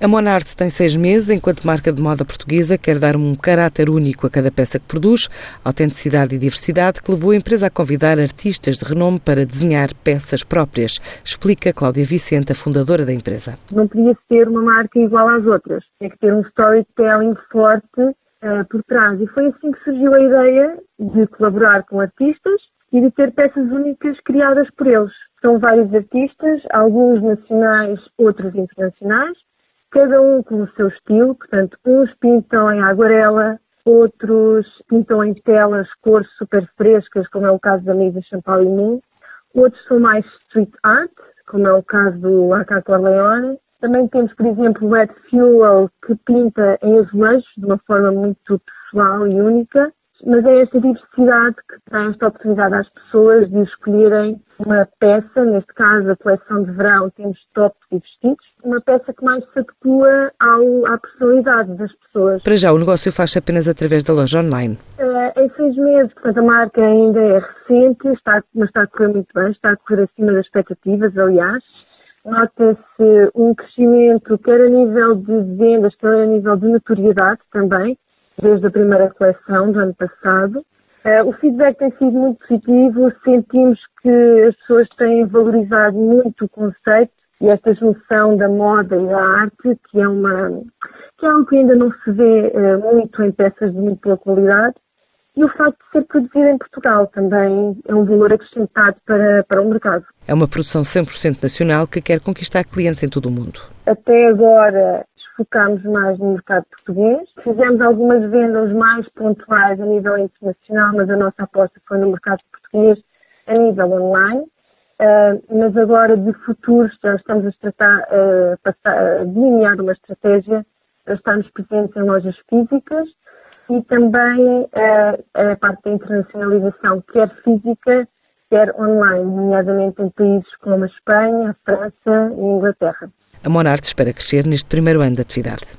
A Monarte tem seis meses, enquanto marca de moda portuguesa quer dar um caráter único a cada peça que produz, autenticidade e diversidade que levou a empresa a convidar artistas de renome para desenhar peças próprias, explica Cláudia Vicente, a fundadora da empresa. Não podia ser uma marca igual às outras, tem que ter um storytelling forte uh, por trás. E foi assim que surgiu a ideia de colaborar com artistas e de ter peças únicas criadas por eles. São vários artistas, alguns nacionais, outros internacionais, cada um com o seu estilo, portanto, uns pintam em aguarela, outros pintam em telas cores super frescas, como é o caso da Mesa Champalimau, outros são mais street art, como é o caso do AK Corleone. Também temos, por exemplo, o Red Fuel, que pinta em azulejos de uma forma muito pessoal e única mas é esta diversidade que dá esta oportunidade às pessoas de escolherem uma peça, neste caso a coleção de verão temos tops e vestidos, uma peça que mais se adequa ao, à personalidade das pessoas. Para já, o negócio faz apenas através da loja online? Uh, em seis meses, portanto a marca ainda é recente, está, mas está a correr muito bem, está a correr acima das expectativas, aliás. Nota-se um crescimento quer a nível de vendas, quer a nível de notoriedade também desde a primeira coleção do ano passado. Uh, o feedback tem sido muito positivo, sentimos que as pessoas têm valorizado muito o conceito e esta junção da moda e da arte, que é, uma, que é algo que ainda não se vê uh, muito em peças de muito boa qualidade, e o facto de ser produzida em Portugal também é um valor acrescentado para, para o mercado. É uma produção 100% nacional que quer conquistar clientes em todo o mundo. Até agora focámos mais no mercado português. Fizemos algumas vendas mais pontuais a nível internacional, mas a nossa aposta foi no mercado português a nível online. Uh, mas agora, de futuro, já estamos a tratar, uh, passar, delinear uma estratégia para estarmos presentes em lojas físicas e também uh, a parte da internacionalização, quer física, quer online, nomeadamente em países como a Espanha, a França e a Inglaterra. A Monarte espera crescer neste primeiro ano de atividade.